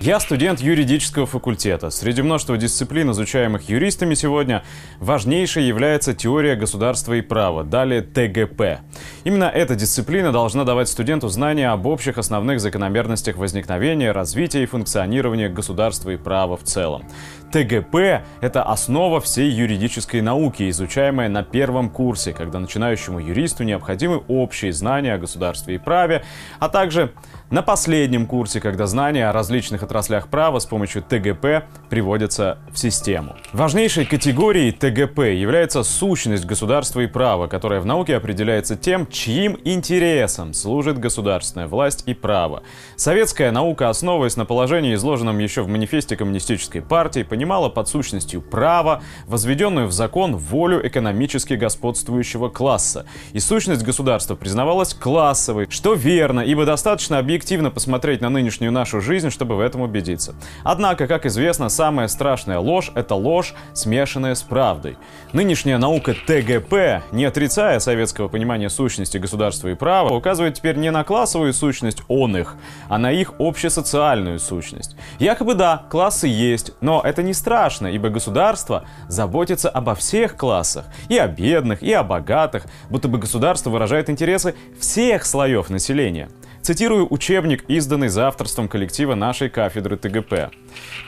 Я студент юридического факультета. Среди множества дисциплин, изучаемых юристами сегодня, важнейшей является теория государства и права, далее ТГП. Именно эта дисциплина должна давать студенту знания об общих основных закономерностях возникновения, развития и функционирования государства и права в целом. ТГП – это основа всей юридической науки, изучаемая на первом курсе, когда начинающему юристу необходимы общие знания о государстве и праве, а также на последнем курсе, когда знания о различных отраслях права с помощью ТГП приводятся в систему. Важнейшей категорией ТГП является сущность государства и права, которая в науке определяется тем, чьим интересам служит государственная власть и право. Советская наука, основываясь на положении, изложенном еще в манифесте Коммунистической партии, понимала под сущностью права, возведенную в закон волю экономически господствующего класса. И сущность государства признавалась классовой, что верно, ибо достаточно объективно объективно посмотреть на нынешнюю нашу жизнь, чтобы в этом убедиться. Однако, как известно, самая страшная ложь – это ложь, смешанная с правдой. Нынешняя наука ТГП, не отрицая советского понимания сущности государства и права, указывает теперь не на классовую сущность он их, а на их общесоциальную сущность. Якобы да, классы есть, но это не страшно, ибо государство заботится обо всех классах, и о бедных, и о богатых, будто бы государство выражает интересы всех слоев населения. Цитирую учебник, изданный за авторством коллектива нашей кафедры ТГП.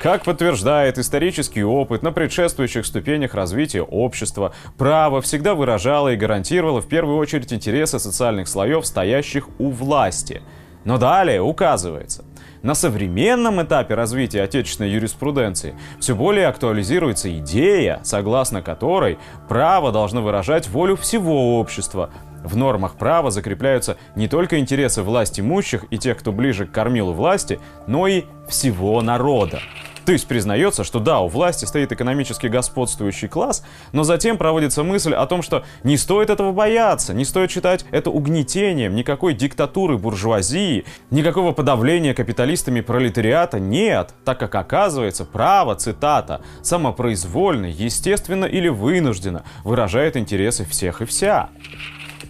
Как подтверждает исторический опыт на предшествующих ступенях развития общества, право всегда выражало и гарантировало в первую очередь интересы социальных слоев, стоящих у власти. Но далее указывается, на современном этапе развития отечественной юриспруденции все более актуализируется идея, согласно которой право должно выражать волю всего общества, в нормах права закрепляются не только интересы власть имущих и тех, кто ближе к кормилу власти, но и всего народа. То есть признается, что да, у власти стоит экономически господствующий класс, но затем проводится мысль о том, что не стоит этого бояться, не стоит считать это угнетением, никакой диктатуры буржуазии, никакого подавления капиталистами пролетариата нет, так как оказывается право, цитата, самопроизвольно, естественно или вынужденно выражает интересы всех и вся.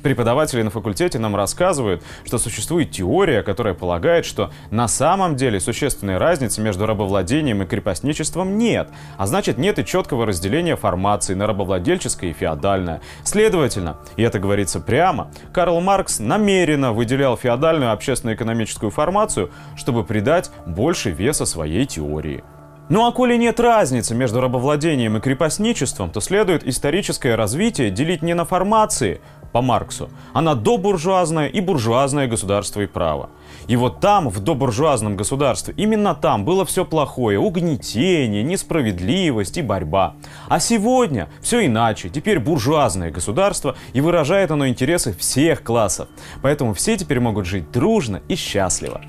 Преподаватели на факультете нам рассказывают, что существует теория, которая полагает, что на самом деле существенной разницы между рабовладением и крепостничеством нет, а значит нет и четкого разделения формации на рабовладельческое и феодальное. Следовательно, и это говорится прямо, Карл Маркс намеренно выделял феодальную общественно-экономическую формацию, чтобы придать больше веса своей теории. Ну а коли нет разницы между рабовладением и крепостничеством, то следует историческое развитие делить не на формации, по Марксу, а на добуржуазное и буржуазное государство и право. И вот там, в добуржуазном государстве, именно там было все плохое, угнетение, несправедливость и борьба. А сегодня все иначе, теперь буржуазное государство, и выражает оно интересы всех классов. Поэтому все теперь могут жить дружно и счастливо.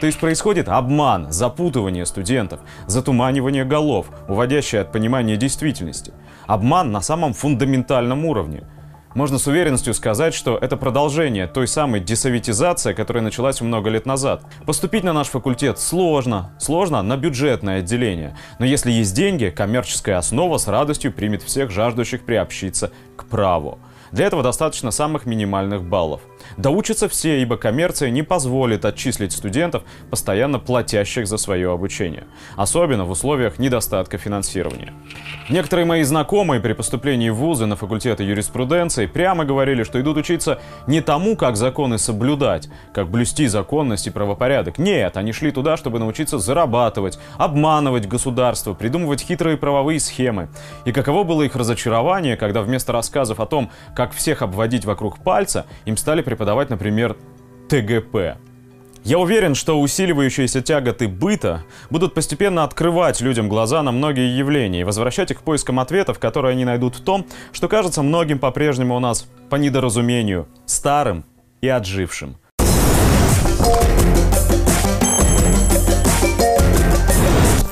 То есть происходит обман, запутывание студентов, затуманивание голов, уводящее от понимания действительности. Обман на самом фундаментальном уровне – можно с уверенностью сказать, что это продолжение той самой десоветизации, которая началась много лет назад. Поступить на наш факультет сложно, сложно на бюджетное отделение. Но если есть деньги, коммерческая основа с радостью примет всех жаждущих приобщиться к праву. Для этого достаточно самых минимальных баллов. Доучатся все, ибо коммерция не позволит отчислить студентов, постоянно платящих за свое обучение. Особенно в условиях недостатка финансирования. Некоторые мои знакомые при поступлении в вузы на факультеты юриспруденции прямо говорили, что идут учиться не тому, как законы соблюдать, как блюсти законность и правопорядок. Нет, они шли туда, чтобы научиться зарабатывать, обманывать государство, придумывать хитрые правовые схемы. И каково было их разочарование, когда вместо рассказов о том, как всех обводить вокруг пальца, им стали преподавать, например, ТГП. Я уверен, что усиливающиеся тяготы быта будут постепенно открывать людям глаза на многие явления и возвращать их к поискам ответов, которые они найдут в том, что кажется многим по-прежнему у нас по недоразумению, старым и отжившим –